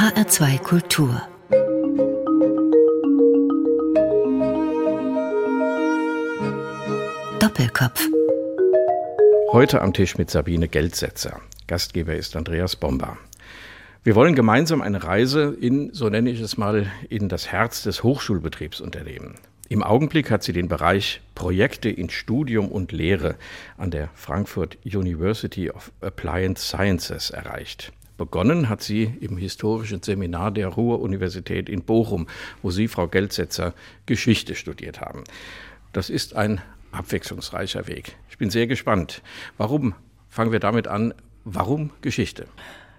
HR2 Kultur Doppelkopf Heute am Tisch mit Sabine Geldsetzer. Gastgeber ist Andreas Bomber. Wir wollen gemeinsam eine Reise in, so nenne ich es mal, in das Herz des Hochschulbetriebs unternehmen. Im Augenblick hat sie den Bereich Projekte in Studium und Lehre an der Frankfurt University of Applied Sciences erreicht. Begonnen hat sie im historischen Seminar der Ruhr-Universität in Bochum, wo Sie, Frau Geldsetzer, Geschichte studiert haben. Das ist ein abwechslungsreicher Weg. Ich bin sehr gespannt. Warum? Fangen wir damit an. Warum Geschichte?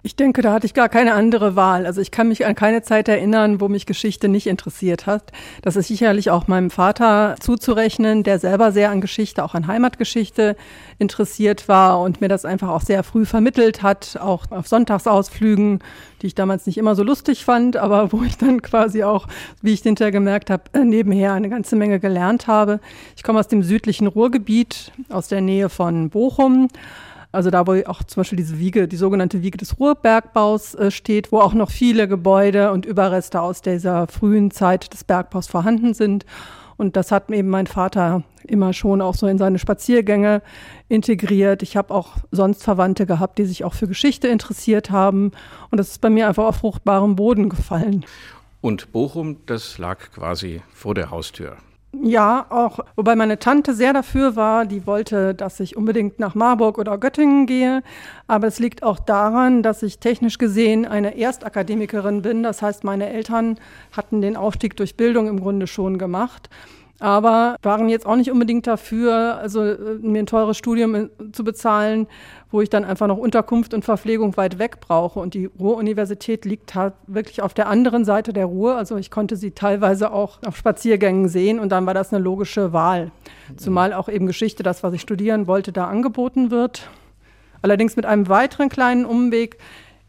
Ich denke, da hatte ich gar keine andere Wahl. Also ich kann mich an keine Zeit erinnern, wo mich Geschichte nicht interessiert hat. Das ist sicherlich auch meinem Vater zuzurechnen, der selber sehr an Geschichte, auch an Heimatgeschichte interessiert war und mir das einfach auch sehr früh vermittelt hat, auch auf Sonntagsausflügen, die ich damals nicht immer so lustig fand, aber wo ich dann quasi auch, wie ich hinterher gemerkt habe, nebenher eine ganze Menge gelernt habe. Ich komme aus dem südlichen Ruhrgebiet, aus der Nähe von Bochum also da, wo auch zum Beispiel diese Wiege, die sogenannte Wiege des Ruhrbergbaus äh, steht, wo auch noch viele Gebäude und Überreste aus dieser frühen Zeit des Bergbaus vorhanden sind. Und das hat eben mein Vater immer schon auch so in seine Spaziergänge integriert. Ich habe auch sonst Verwandte gehabt, die sich auch für Geschichte interessiert haben. Und das ist bei mir einfach auf fruchtbarem Boden gefallen. Und Bochum, das lag quasi vor der Haustür. Ja, auch, wobei meine Tante sehr dafür war, die wollte, dass ich unbedingt nach Marburg oder Göttingen gehe. Aber es liegt auch daran, dass ich technisch gesehen eine Erstakademikerin bin. Das heißt, meine Eltern hatten den Aufstieg durch Bildung im Grunde schon gemacht aber waren jetzt auch nicht unbedingt dafür, also äh, mir ein teures Studium äh, zu bezahlen, wo ich dann einfach noch Unterkunft und Verpflegung weit weg brauche. Und die Ruhr-Universität liegt halt wirklich auf der anderen Seite der Ruhr. Also ich konnte sie teilweise auch auf Spaziergängen sehen und dann war das eine logische Wahl. Zumal auch eben Geschichte, das, was ich studieren wollte, da angeboten wird. Allerdings mit einem weiteren kleinen Umweg,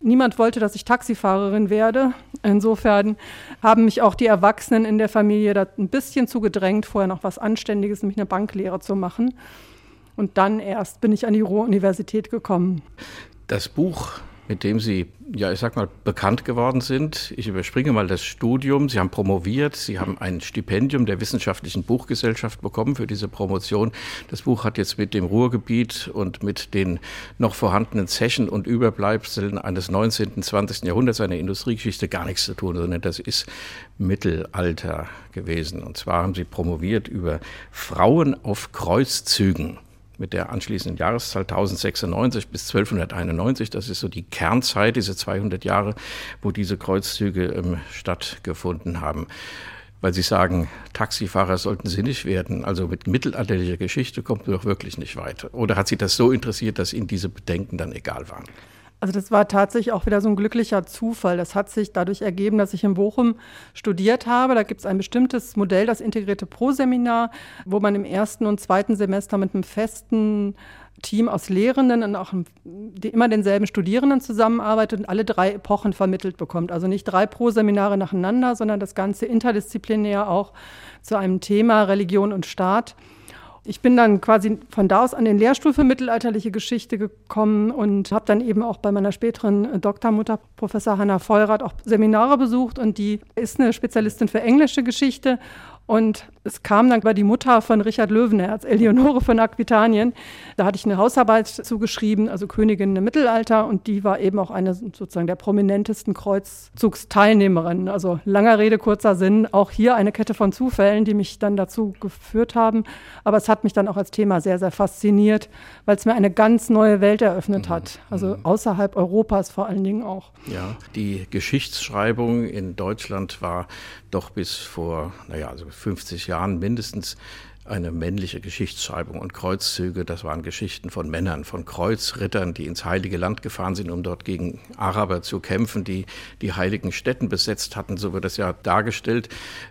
Niemand wollte, dass ich Taxifahrerin werde. Insofern haben mich auch die Erwachsenen in der Familie da ein bisschen zu gedrängt, vorher noch was Anständiges, nämlich eine Banklehre zu machen. Und dann erst bin ich an die Ruhr-Universität gekommen. Das Buch mit dem Sie, ja, ich sag mal, bekannt geworden sind. Ich überspringe mal das Studium. Sie haben promoviert, Sie haben ein Stipendium der Wissenschaftlichen Buchgesellschaft bekommen für diese Promotion. Das Buch hat jetzt mit dem Ruhrgebiet und mit den noch vorhandenen Zechen und Überbleibseln eines 19., und 20. Jahrhunderts, einer Industriegeschichte, gar nichts zu tun, sondern das ist Mittelalter gewesen. Und zwar haben Sie promoviert über Frauen auf Kreuzzügen mit der anschließenden Jahreszahl 1096 bis 1291. Das ist so die Kernzeit, diese 200 Jahre, wo diese Kreuzzüge ähm, stattgefunden haben. Weil Sie sagen, Taxifahrer sollten Sie nicht werden. Also mit mittelalterlicher Geschichte kommt man doch wirklich nicht weiter. Oder hat Sie das so interessiert, dass Ihnen diese Bedenken dann egal waren? Also das war tatsächlich auch wieder so ein glücklicher Zufall. Das hat sich dadurch ergeben, dass ich in Bochum studiert habe. Da gibt es ein bestimmtes Modell, das integrierte Pro-Seminar, wo man im ersten und zweiten Semester mit einem festen Team aus Lehrenden und auch immer denselben Studierenden zusammenarbeitet und alle drei Epochen vermittelt bekommt. Also nicht drei Pro-Seminare nacheinander, sondern das Ganze interdisziplinär auch zu einem Thema Religion und Staat. Ich bin dann quasi von da aus an den Lehrstuhl für mittelalterliche Geschichte gekommen und habe dann eben auch bei meiner späteren Doktormutter, Professor Hanna Vollrath, auch Seminare besucht und die ist eine Spezialistin für englische Geschichte und es kam dann über die Mutter von Richard Löwenherz, Eleonore von Aquitanien. Da hatte ich eine Hausarbeit zugeschrieben, also Königin im Mittelalter. Und die war eben auch eine sozusagen der prominentesten Kreuzzugsteilnehmerinnen. Also langer Rede, kurzer Sinn. Auch hier eine Kette von Zufällen, die mich dann dazu geführt haben. Aber es hat mich dann auch als Thema sehr, sehr fasziniert, weil es mir eine ganz neue Welt eröffnet mhm. hat. Also mhm. außerhalb Europas vor allen Dingen auch. Ja, die Geschichtsschreibung in Deutschland war doch bis vor, naja, also 50 Jahren mindestens eine männliche Geschichtsschreibung und Kreuzzüge, das waren Geschichten von Männern, von Kreuzrittern, die ins Heilige Land gefahren sind, um dort gegen Araber zu kämpfen, die die heiligen Städten besetzt hatten, so wird das ja dargestellt.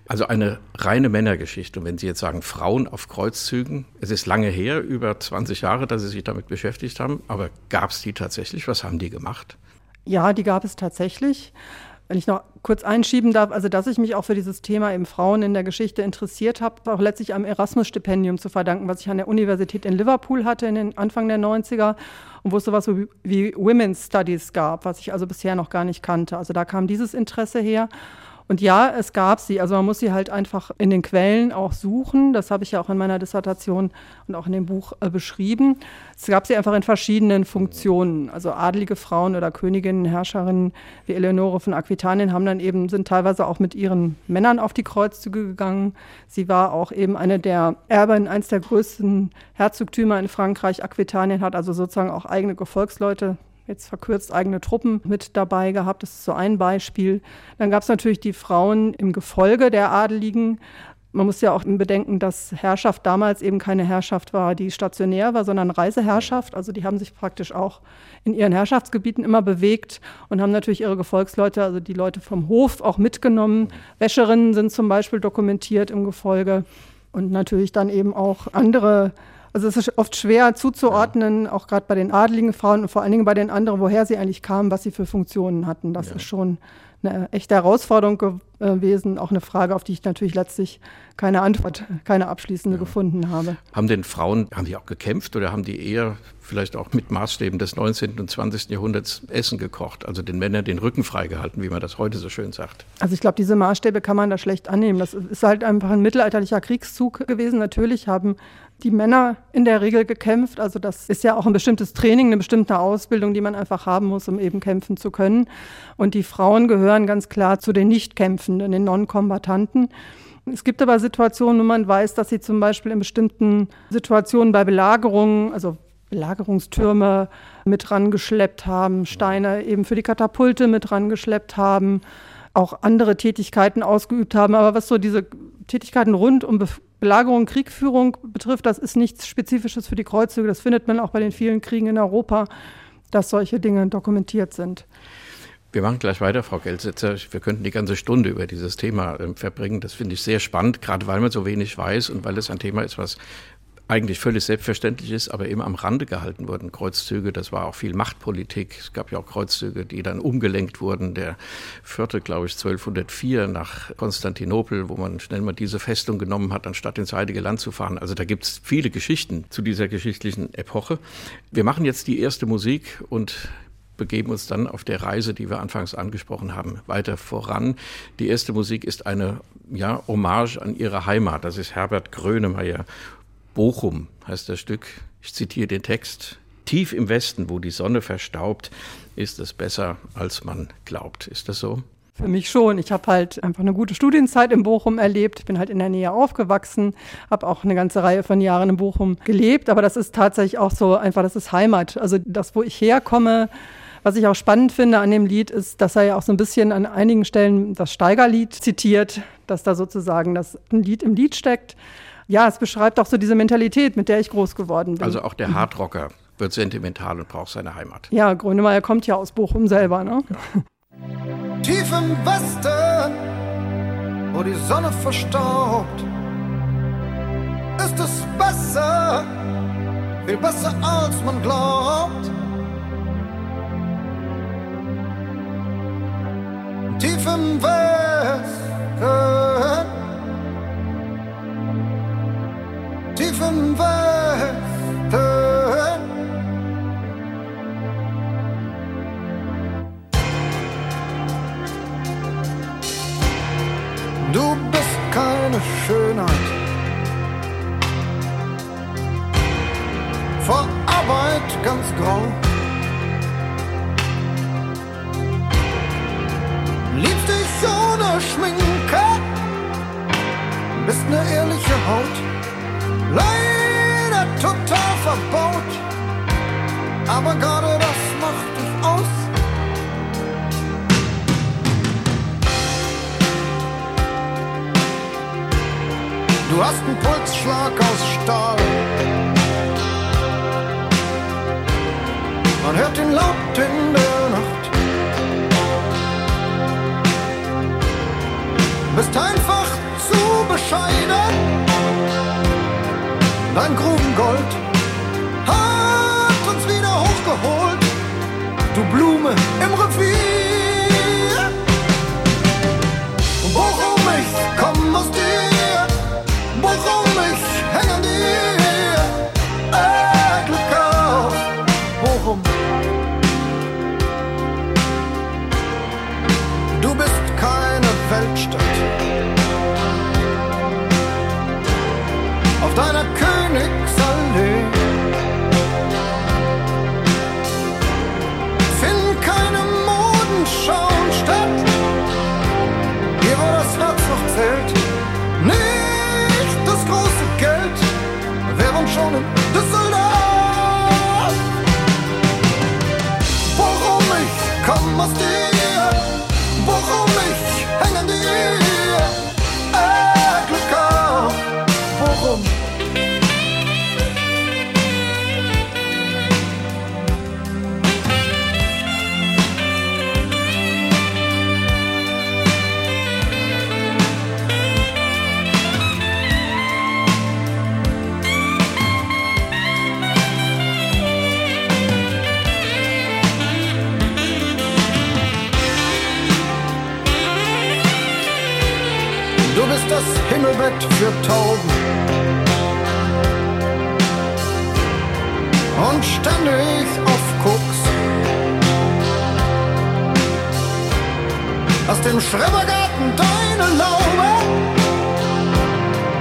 Also eine reine Männergeschichte. Und wenn Sie jetzt sagen, Frauen auf Kreuzzügen, es ist lange her, über 20 Jahre, dass Sie sich damit beschäftigt haben, aber gab es die tatsächlich? Was haben die gemacht? Ja, die gab es tatsächlich. Wenn ich noch kurz einschieben darf, also dass ich mich auch für dieses Thema eben Frauen in der Geschichte interessiert habe, auch letztlich einem Erasmus-Stipendium zu verdanken, was ich an der Universität in Liverpool hatte in den Anfang der 90er und wo es sowas wie Women's Studies gab, was ich also bisher noch gar nicht kannte. Also da kam dieses Interesse her. Und ja, es gab sie. Also man muss sie halt einfach in den Quellen auch suchen. Das habe ich ja auch in meiner Dissertation und auch in dem Buch äh, beschrieben. Es gab sie einfach in verschiedenen Funktionen. Also adlige Frauen oder Königinnen, Herrscherinnen wie Eleonore von Aquitanien haben dann eben, sind teilweise auch mit ihren Männern auf die Kreuzzüge gegangen. Sie war auch eben eine der Erben eines der größten Herzogtümer in Frankreich. Aquitanien hat also sozusagen auch eigene Gefolgsleute jetzt verkürzt eigene Truppen mit dabei gehabt. Das ist so ein Beispiel. Dann gab es natürlich die Frauen im Gefolge der Adeligen. Man muss ja auch bedenken, dass Herrschaft damals eben keine Herrschaft war, die stationär war, sondern Reiseherrschaft. Also die haben sich praktisch auch in ihren Herrschaftsgebieten immer bewegt und haben natürlich ihre Gefolgsleute, also die Leute vom Hof, auch mitgenommen. Wäscherinnen sind zum Beispiel dokumentiert im Gefolge und natürlich dann eben auch andere also es ist oft schwer zuzuordnen, ja. auch gerade bei den adligen Frauen und vor allen Dingen bei den anderen, woher sie eigentlich kamen, was sie für Funktionen hatten. Das ja. ist schon eine echte Herausforderung gewesen, auch eine Frage, auf die ich natürlich letztlich keine Antwort, keine abschließende ja. gefunden habe. Haben denn Frauen, haben die auch gekämpft oder haben die eher vielleicht auch mit Maßstäben des 19. und 20. Jahrhunderts Essen gekocht, also den Männern den Rücken freigehalten, wie man das heute so schön sagt? Also ich glaube, diese Maßstäbe kann man da schlecht annehmen. Das ist halt einfach ein mittelalterlicher Kriegszug gewesen. Natürlich haben die Männer in der Regel gekämpft. Also das ist ja auch ein bestimmtes Training, eine bestimmte Ausbildung, die man einfach haben muss, um eben kämpfen zu können. Und die Frauen gehören ganz klar zu den Nicht-Kämpfenden, den Non-Kombattanten. Es gibt aber Situationen, wo man weiß, dass sie zum Beispiel in bestimmten Situationen bei Belagerungen, also Belagerungstürme mit rangeschleppt haben, Steine eben für die Katapulte mit rangeschleppt haben, auch andere Tätigkeiten ausgeübt haben. Aber was so diese Tätigkeiten rund um Belagerung, Kriegführung betrifft, das ist nichts Spezifisches für die Kreuzzüge. Das findet man auch bei den vielen Kriegen in Europa, dass solche Dinge dokumentiert sind. Wir machen gleich weiter, Frau Gelsetzer. Wir könnten die ganze Stunde über dieses Thema äh, verbringen. Das finde ich sehr spannend, gerade weil man so wenig weiß und weil es ein Thema ist, was eigentlich völlig selbstverständlich ist, aber immer am Rande gehalten wurden. Kreuzzüge, das war auch viel Machtpolitik. Es gab ja auch Kreuzzüge, die dann umgelenkt wurden. Der führte, glaube ich, 1204 nach Konstantinopel, wo man schnell mal diese Festung genommen hat, anstatt ins Heilige Land zu fahren. Also da gibt es viele Geschichten zu dieser geschichtlichen Epoche. Wir machen jetzt die erste Musik und begeben uns dann auf der Reise, die wir anfangs angesprochen haben, weiter voran. Die erste Musik ist eine ja, Hommage an ihre Heimat. Das ist Herbert Grönemeyer. Bochum heißt das Stück. Ich zitiere den Text. Tief im Westen, wo die Sonne verstaubt, ist es besser, als man glaubt. Ist das so? Für mich schon. Ich habe halt einfach eine gute Studienzeit in Bochum erlebt, bin halt in der Nähe aufgewachsen, habe auch eine ganze Reihe von Jahren in Bochum gelebt, aber das ist tatsächlich auch so einfach, das ist Heimat. Also das, wo ich herkomme, was ich auch spannend finde an dem Lied, ist, dass er ja auch so ein bisschen an einigen Stellen das Steigerlied zitiert, dass da sozusagen das Lied im Lied steckt ja, es beschreibt auch so diese Mentalität, mit der ich groß geworden bin. Also auch der Hardrocker wird sentimental und braucht seine Heimat. Ja, Grönemeyer kommt ja aus Bochum selber, ne? Ja. Tief im Westen, wo die Sonne verstaubt, ist es besser, viel besser als man glaubt. Tief im Westen tiefen Westen. Du bist keine Schönheit. Vor Arbeit ganz grau. Liebst dich ohne Schminke, bist ne ehrliche Haut leider total verbaut. Aber gerade das macht dich aus. Du hast einen Pulsschlag aus Stahl. Man hört ihn laut in der Nacht. Bist einfach zu bescheiden dein Grubengold hat uns wieder hochgeholt. Du Blume im Revier, Tauben. Und ständig auf Koks. Aus dem Schrebergarten deine Laube.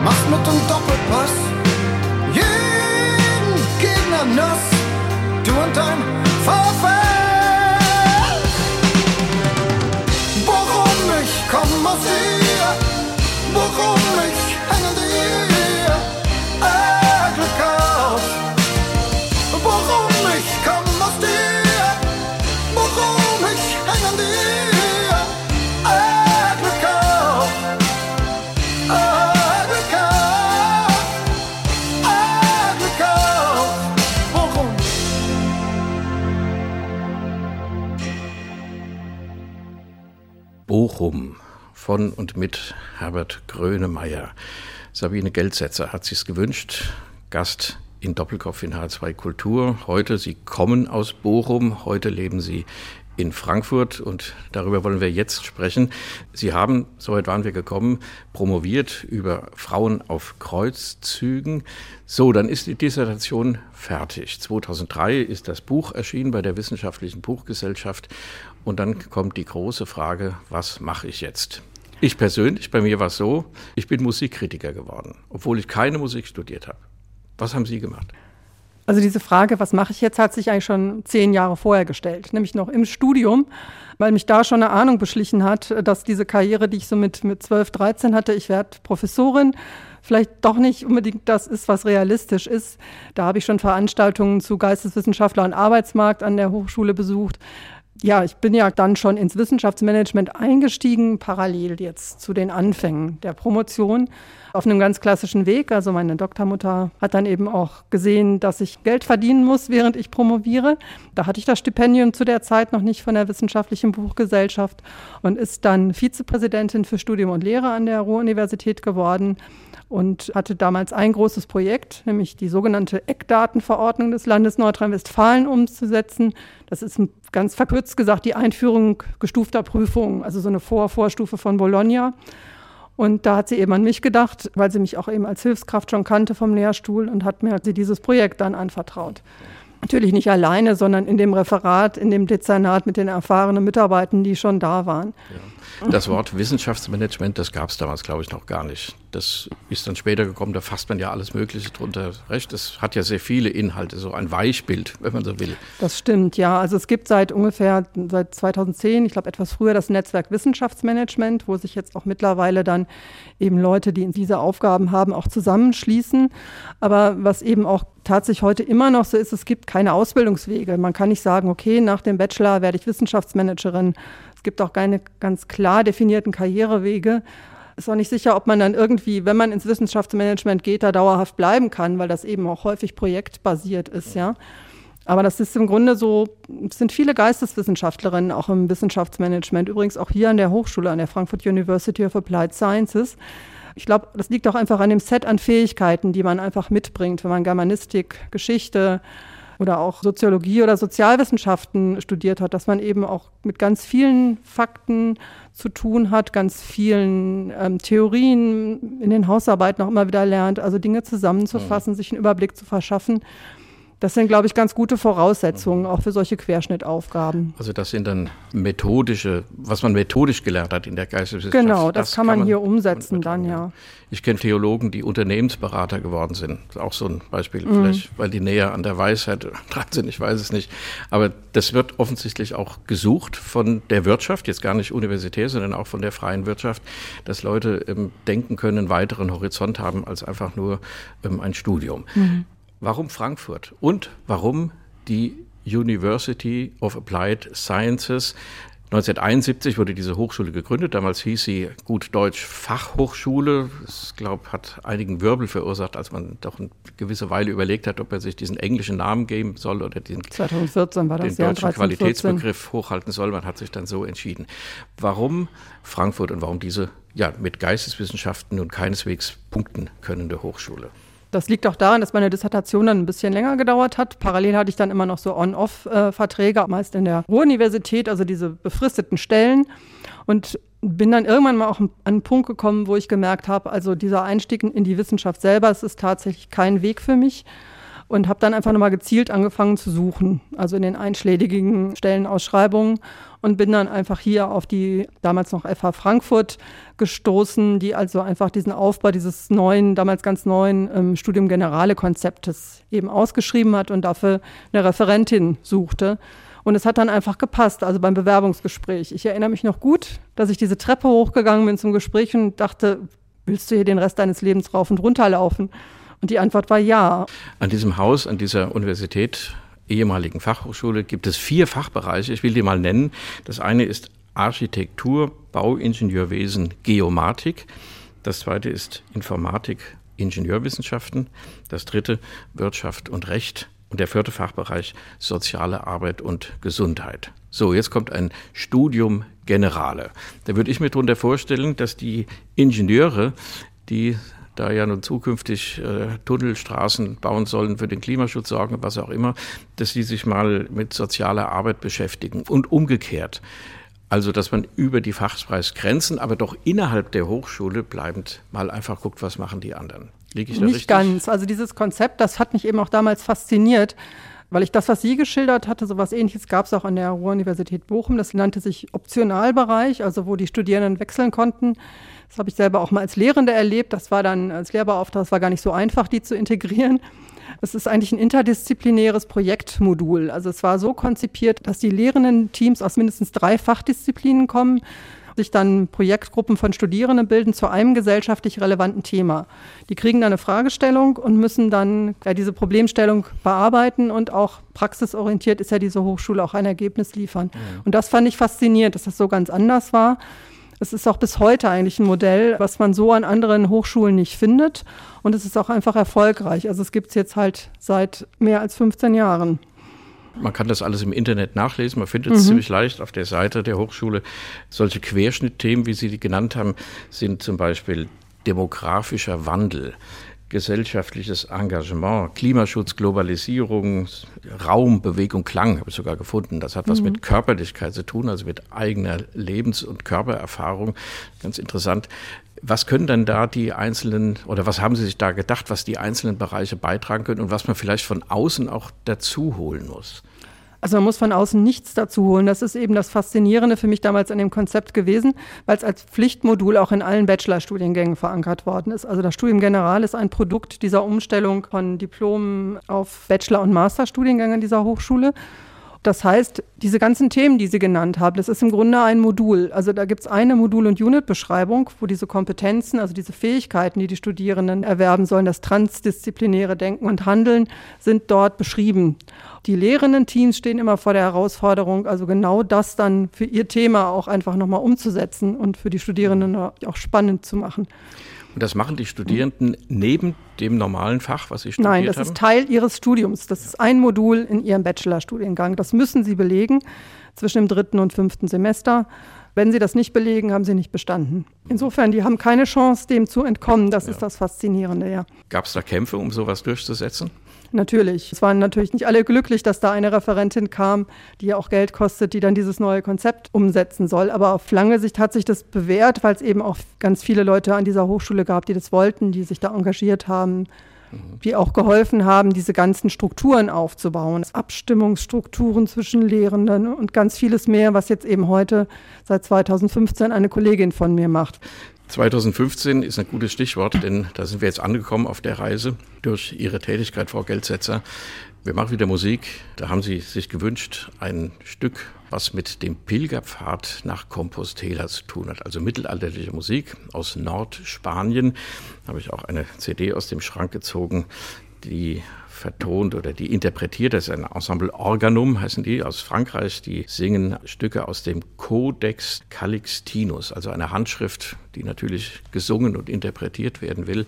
Machst mit dem Doppelpass jeden Gegner nass. Du und dein VfL. Bochum von und mit Herbert Grönemeyer. Sabine Geldsetzer hat sich's gewünscht. Gast in Doppelkopf in H2 Kultur. Heute, Sie kommen aus Bochum, heute leben Sie in Frankfurt und darüber wollen wir jetzt sprechen. Sie haben, soweit waren wir gekommen, promoviert über Frauen auf Kreuzzügen. So, dann ist die Dissertation fertig. 2003 ist das Buch erschienen bei der Wissenschaftlichen Buchgesellschaft und dann kommt die große Frage, was mache ich jetzt? Ich persönlich, bei mir war es so, ich bin Musikkritiker geworden, obwohl ich keine Musik studiert habe. Was haben Sie gemacht? Also diese Frage, was mache ich jetzt, hat sich eigentlich schon zehn Jahre vorher gestellt, nämlich noch im Studium, weil mich da schon eine Ahnung beschlichen hat, dass diese Karriere, die ich so mit, mit 12, 13 hatte, ich werde Professorin, vielleicht doch nicht unbedingt das ist, was realistisch ist. Da habe ich schon Veranstaltungen zu Geisteswissenschaftler und Arbeitsmarkt an der Hochschule besucht. Ja, ich bin ja dann schon ins Wissenschaftsmanagement eingestiegen, parallel jetzt zu den Anfängen der Promotion auf einem ganz klassischen Weg. Also meine Doktormutter hat dann eben auch gesehen, dass ich Geld verdienen muss, während ich promoviere. Da hatte ich das Stipendium zu der Zeit noch nicht von der Wissenschaftlichen Buchgesellschaft und ist dann Vizepräsidentin für Studium und Lehre an der Ruhr-Universität geworden und hatte damals ein großes Projekt, nämlich die sogenannte Eckdatenverordnung des Landes Nordrhein-Westfalen umzusetzen. Das ist ganz verkürzt gesagt die Einführung gestufter Prüfungen, also so eine Vor Vorstufe von Bologna. Und da hat sie eben an mich gedacht, weil sie mich auch eben als Hilfskraft schon kannte vom Lehrstuhl und hat mir sie dieses Projekt dann anvertraut. Natürlich nicht alleine, sondern in dem Referat, in dem Dezernat mit den erfahrenen Mitarbeitern, die schon da waren. Ja. Das Wort Wissenschaftsmanagement, das gab es damals, glaube ich, noch gar nicht. Das ist dann später gekommen, da fasst man ja alles Mögliche drunter recht. Das hat ja sehr viele Inhalte, so ein Weichbild, wenn man so will. Das stimmt, ja. Also es gibt seit ungefähr seit 2010, ich glaube etwas früher, das Netzwerk Wissenschaftsmanagement, wo sich jetzt auch mittlerweile dann eben Leute, die diese Aufgaben haben, auch zusammenschließen. Aber was eben auch tatsächlich heute immer noch so ist, es gibt keine Ausbildungswege. Man kann nicht sagen, okay, nach dem Bachelor werde ich Wissenschaftsmanagerin. Es gibt auch keine ganz klar definierten Karrierewege. Ist auch nicht sicher, ob man dann irgendwie, wenn man ins Wissenschaftsmanagement geht, da dauerhaft bleiben kann, weil das eben auch häufig projektbasiert ist, ja. Aber das ist im Grunde so, es sind viele Geisteswissenschaftlerinnen auch im Wissenschaftsmanagement, übrigens auch hier an der Hochschule, an der Frankfurt University of Applied Sciences. Ich glaube, das liegt auch einfach an dem Set an Fähigkeiten, die man einfach mitbringt, wenn man Germanistik, Geschichte oder auch Soziologie oder Sozialwissenschaften studiert hat, dass man eben auch mit ganz vielen Fakten zu tun hat, ganz vielen ähm, Theorien in den Hausarbeiten auch immer wieder lernt, also Dinge zusammenzufassen, mhm. sich einen Überblick zu verschaffen. Das sind, glaube ich, ganz gute Voraussetzungen auch für solche Querschnittaufgaben. Also das sind dann methodische, was man methodisch gelernt hat in der Geisteswissenschaft. Genau, das, das kann, man kann man hier umsetzen dann, ja. Ich kenne Theologen, die Unternehmensberater geworden sind. Auch so ein Beispiel, mhm. vielleicht, weil die näher an der Weisheit dran sind, ich weiß es nicht. Aber das wird offensichtlich auch gesucht von der Wirtschaft, jetzt gar nicht universitär, sondern auch von der freien Wirtschaft, dass Leute ähm, denken können, einen weiteren Horizont haben als einfach nur ähm, ein Studium. Mhm. Warum Frankfurt und warum die University of Applied Sciences? 1971 wurde diese Hochschule gegründet. Damals hieß sie gut Deutsch Fachhochschule. Das, glaube hat einigen Wirbel verursacht, als man doch eine gewisse Weile überlegt hat, ob er sich diesen englischen Namen geben soll oder den, 2014 war das den deutschen Jahr, Qualitätsbegriff hochhalten soll. Man hat sich dann so entschieden. Warum Frankfurt und warum diese ja mit Geisteswissenschaften nun keineswegs punkten könnende Hochschule? Das liegt auch daran, dass meine Dissertation dann ein bisschen länger gedauert hat. Parallel hatte ich dann immer noch so On-Off-Verträge, meist in der Ruhr-Universität, also diese befristeten Stellen. Und bin dann irgendwann mal auch an einen Punkt gekommen, wo ich gemerkt habe, also dieser Einstieg in die Wissenschaft selber, es ist tatsächlich kein Weg für mich und habe dann einfach nochmal gezielt angefangen zu suchen, also in den einschlägigen Stellenausschreibungen und bin dann einfach hier auf die damals noch FH Frankfurt gestoßen, die also einfach diesen Aufbau dieses neuen, damals ganz neuen ähm, Studium Generale Konzeptes eben ausgeschrieben hat und dafür eine Referentin suchte. Und es hat dann einfach gepasst, also beim Bewerbungsgespräch. Ich erinnere mich noch gut, dass ich diese Treppe hochgegangen bin zum Gespräch und dachte, willst du hier den Rest deines Lebens rauf und runter laufen? Und die Antwort war ja. An diesem Haus, an dieser Universität, ehemaligen Fachhochschule, gibt es vier Fachbereiche. Ich will die mal nennen. Das eine ist Architektur, Bauingenieurwesen, Geomatik. Das zweite ist Informatik, Ingenieurwissenschaften. Das dritte Wirtschaft und Recht. Und der vierte Fachbereich soziale Arbeit und Gesundheit. So, jetzt kommt ein Studium Generale. Da würde ich mir darunter vorstellen, dass die Ingenieure, die da ja nun zukünftig äh, Tunnelstraßen bauen sollen, für den Klimaschutz sorgen, was auch immer, dass die sich mal mit sozialer Arbeit beschäftigen und umgekehrt. Also, dass man über die Fachpreisgrenzen, aber doch innerhalb der Hochschule bleibend mal einfach guckt, was machen die anderen. Liege ich da Nicht richtig? ganz. Also dieses Konzept, das hat mich eben auch damals fasziniert, weil ich das, was sie geschildert hatte, so was ähnliches gab es auch an der Ruhr-Universität Bochum. Das nannte sich Optionalbereich, also wo die Studierenden wechseln konnten. Das habe ich selber auch mal als Lehrende erlebt. Das war dann als Lehrbeauftragter, das war gar nicht so einfach, die zu integrieren. Es ist eigentlich ein interdisziplinäres Projektmodul. Also es war so konzipiert, dass die lehrenden Teams aus mindestens drei Fachdisziplinen kommen, sich dann Projektgruppen von Studierenden bilden zu einem gesellschaftlich relevanten Thema. Die kriegen dann eine Fragestellung und müssen dann ja, diese Problemstellung bearbeiten und auch praxisorientiert ist ja diese Hochschule auch ein Ergebnis liefern. Ja. Und das fand ich faszinierend, dass das so ganz anders war. Es ist auch bis heute eigentlich ein Modell, was man so an anderen Hochschulen nicht findet. Und es ist auch einfach erfolgreich. Also es gibt es jetzt halt seit mehr als 15 Jahren. Man kann das alles im Internet nachlesen. Man findet es mhm. ziemlich leicht auf der Seite der Hochschule. Solche Querschnittthemen, wie Sie die genannt haben, sind zum Beispiel demografischer Wandel, gesellschaftliches Engagement, Klimaschutz, Globalisierung, Raum, Bewegung, Klang, habe ich sogar gefunden. Das hat was mhm. mit Körperlichkeit zu tun, also mit eigener Lebens- und Körpererfahrung. Ganz interessant. Was können denn da die einzelnen oder was haben Sie sich da gedacht, was die einzelnen Bereiche beitragen können und was man vielleicht von außen auch dazu holen muss? Also man muss von außen nichts dazu holen. Das ist eben das Faszinierende für mich damals an dem Konzept gewesen, weil es als Pflichtmodul auch in allen Bachelorstudiengängen verankert worden ist. Also das Studium General ist ein Produkt dieser Umstellung von Diplomen auf Bachelor- und Masterstudiengänge dieser Hochschule. Das heißt, diese ganzen Themen, die Sie genannt haben, das ist im Grunde ein Modul. Also da gibt es eine Modul- und Unit-Beschreibung, wo diese Kompetenzen, also diese Fähigkeiten, die die Studierenden erwerben sollen, das transdisziplinäre Denken und Handeln, sind dort beschrieben. Die lehrenden Teams stehen immer vor der Herausforderung, also genau das dann für ihr Thema auch einfach nochmal umzusetzen und für die Studierenden auch spannend zu machen. Und das machen die Studierenden neben dem normalen Fach, was sie studiert haben? Nein, das haben? ist Teil ihres Studiums. Das ist ein Modul in ihrem Bachelorstudiengang. Das müssen sie belegen zwischen dem dritten und fünften Semester. Wenn sie das nicht belegen, haben sie nicht bestanden. Insofern, die haben keine Chance, dem zu entkommen. Das ja. ist das Faszinierende, ja. Gab es da Kämpfe, um sowas durchzusetzen? Natürlich. Es waren natürlich nicht alle glücklich, dass da eine Referentin kam, die ja auch Geld kostet, die dann dieses neue Konzept umsetzen soll. Aber auf lange Sicht hat sich das bewährt, weil es eben auch ganz viele Leute an dieser Hochschule gab, die das wollten, die sich da engagiert haben. die auch geholfen haben, diese ganzen Strukturen aufzubauen. Abstimmungsstrukturen zwischen Lehrenden und ganz vieles mehr, was jetzt eben heute seit 2015 eine Kollegin von mir macht. 2015 ist ein gutes Stichwort, denn da sind wir jetzt angekommen auf der Reise durch Ihre Tätigkeit, Frau Geldsetzer. Wir machen wieder Musik. Da haben Sie sich gewünscht, ein Stück, was mit dem Pilgerpfad nach Compostela zu tun hat. Also mittelalterliche Musik aus Nordspanien. Da habe ich auch eine CD aus dem Schrank gezogen, die vertont oder die interpretiert. Das ist ein Ensemble Organum, heißen die, aus Frankreich. Die singen Stücke aus dem Codex Calixtinus, also eine Handschrift, die natürlich gesungen und interpretiert werden will.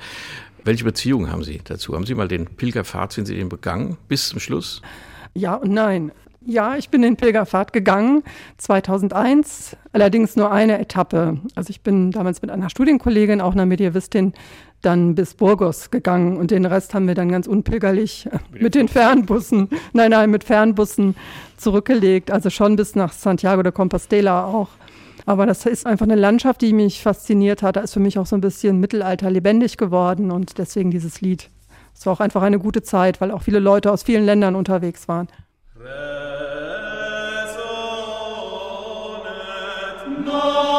Welche Beziehung haben Sie dazu? Haben Sie mal den Pilgerpfad, sind Sie den begangen bis zum Schluss? Ja und nein. Ja, ich bin den Pilgerpfad gegangen, 2001, allerdings nur eine Etappe. Also ich bin damals mit einer Studienkollegin, auch einer Medievistin, dann bis Burgos gegangen und den Rest haben wir dann ganz unpilgerlich mit den Fernbussen, nein, nein, mit Fernbussen zurückgelegt. Also schon bis nach Santiago de Compostela auch. Aber das ist einfach eine Landschaft, die mich fasziniert hat. Da ist für mich auch so ein bisschen Mittelalter lebendig geworden und deswegen dieses Lied. Es war auch einfach eine gute Zeit, weil auch viele Leute aus vielen Ländern unterwegs waren. No.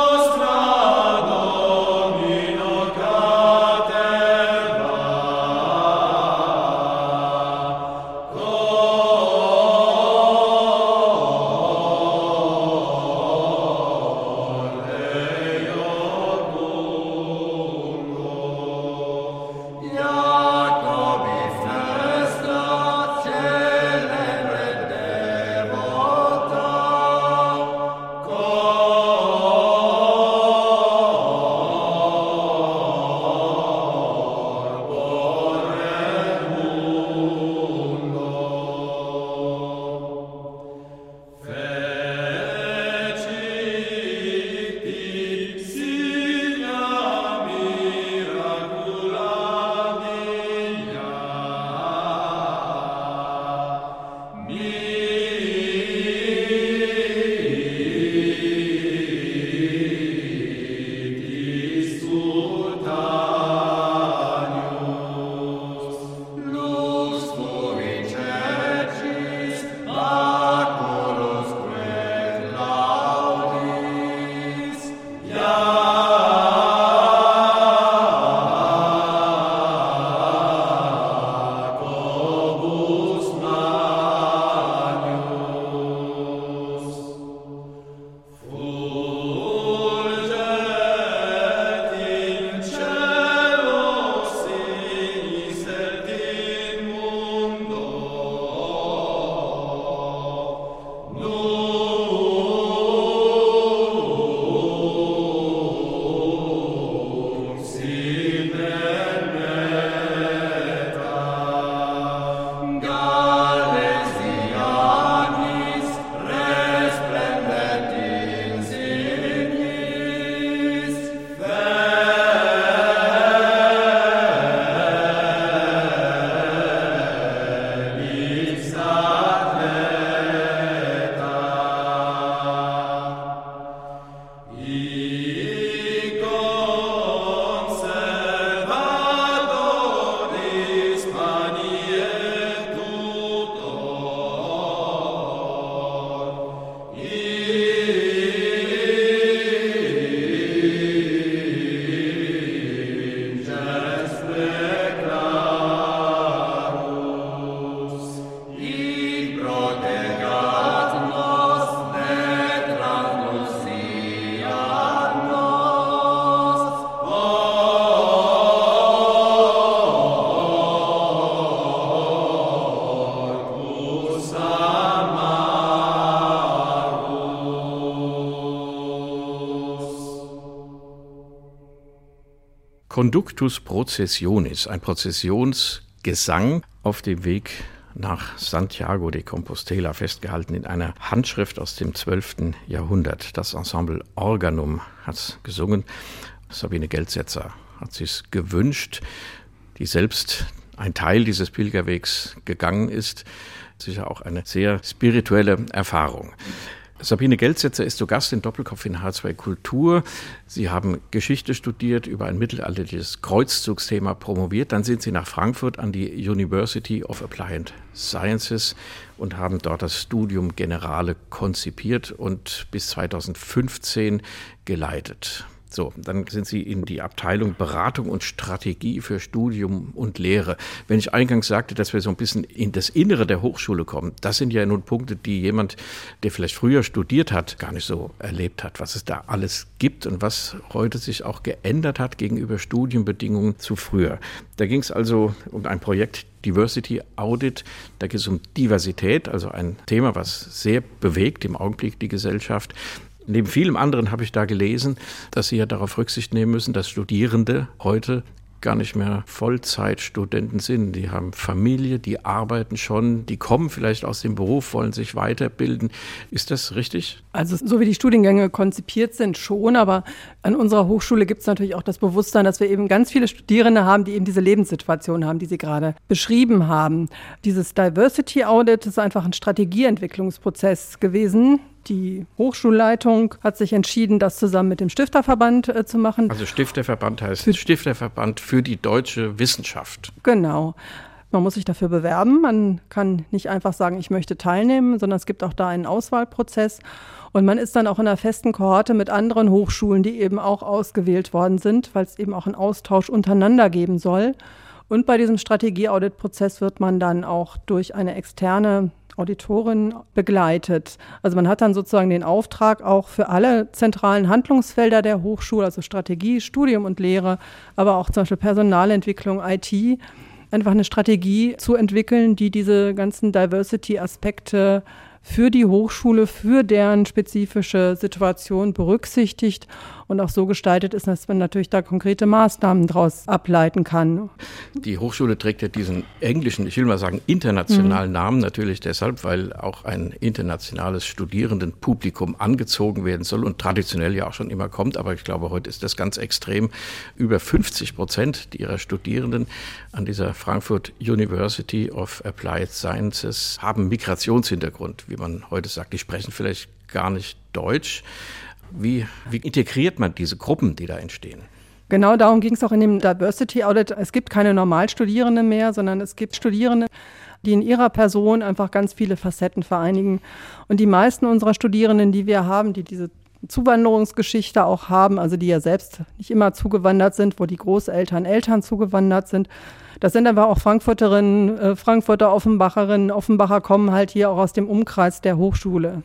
Conductus Processionis, ein Prozessionsgesang auf dem Weg nach Santiago de Compostela, festgehalten in einer Handschrift aus dem 12. Jahrhundert. Das Ensemble Organum hat es gesungen. Sabine Geldsetzer hat sich gewünscht, die selbst ein Teil dieses Pilgerwegs gegangen ist. Sicher auch eine sehr spirituelle Erfahrung. Sabine Geldsetzer ist zu Gast in Doppelkopf in H2 Kultur. Sie haben Geschichte studiert, über ein mittelalterliches Kreuzzugsthema promoviert. Dann sind Sie nach Frankfurt an die University of Applied Sciences und haben dort das Studium Generale konzipiert und bis 2015 geleitet. So, dann sind Sie in die Abteilung Beratung und Strategie für Studium und Lehre. Wenn ich eingangs sagte, dass wir so ein bisschen in das Innere der Hochschule kommen, das sind ja nun Punkte, die jemand, der vielleicht früher studiert hat, gar nicht so erlebt hat, was es da alles gibt und was heute sich auch geändert hat gegenüber Studienbedingungen zu früher. Da ging es also um ein Projekt Diversity Audit. Da geht es um Diversität, also ein Thema, was sehr bewegt im Augenblick die Gesellschaft. Neben vielem anderen habe ich da gelesen, dass Sie ja darauf Rücksicht nehmen müssen, dass Studierende heute gar nicht mehr Vollzeitstudenten sind. Die haben Familie, die arbeiten schon, die kommen vielleicht aus dem Beruf, wollen sich weiterbilden. Ist das richtig? Also so wie die Studiengänge konzipiert sind, schon, aber an unserer Hochschule gibt es natürlich auch das Bewusstsein, dass wir eben ganz viele Studierende haben, die eben diese Lebenssituation haben, die Sie gerade beschrieben haben. Dieses Diversity Audit ist einfach ein Strategieentwicklungsprozess gewesen, die Hochschulleitung hat sich entschieden, das zusammen mit dem Stifterverband äh, zu machen. Also Stifterverband heißt für Stifterverband für die deutsche Wissenschaft. Genau. Man muss sich dafür bewerben. Man kann nicht einfach sagen, ich möchte teilnehmen, sondern es gibt auch da einen Auswahlprozess. Und man ist dann auch in einer festen Kohorte mit anderen Hochschulen, die eben auch ausgewählt worden sind, weil es eben auch einen Austausch untereinander geben soll. Und bei diesem Strategie-Audit-Prozess wird man dann auch durch eine externe Auditorin begleitet. Also man hat dann sozusagen den Auftrag auch für alle zentralen Handlungsfelder der Hochschule, also Strategie, Studium und Lehre, aber auch zum Beispiel Personalentwicklung, IT, einfach eine Strategie zu entwickeln, die diese ganzen Diversity-Aspekte für die Hochschule, für deren spezifische Situation berücksichtigt und auch so gestaltet ist, dass man natürlich da konkrete Maßnahmen daraus ableiten kann. Die Hochschule trägt ja diesen englischen, ich will mal sagen, internationalen mhm. Namen natürlich deshalb, weil auch ein internationales Studierendenpublikum angezogen werden soll und traditionell ja auch schon immer kommt. Aber ich glaube, heute ist das ganz extrem. Über 50 Prozent ihrer Studierenden an dieser Frankfurt University of Applied Sciences haben Migrationshintergrund wie man heute sagt, die sprechen vielleicht gar nicht Deutsch. Wie, wie integriert man diese Gruppen, die da entstehen? Genau darum ging es auch in dem Diversity Audit. Es gibt keine Normalstudierenden mehr, sondern es gibt Studierende, die in ihrer Person einfach ganz viele Facetten vereinigen. Und die meisten unserer Studierenden, die wir haben, die diese Zuwanderungsgeschichte auch haben, also die ja selbst nicht immer zugewandert sind, wo die Großeltern Eltern zugewandert sind, das sind aber auch Frankfurterinnen, äh, Frankfurter Offenbacherinnen. Offenbacher kommen halt hier auch aus dem Umkreis der Hochschule.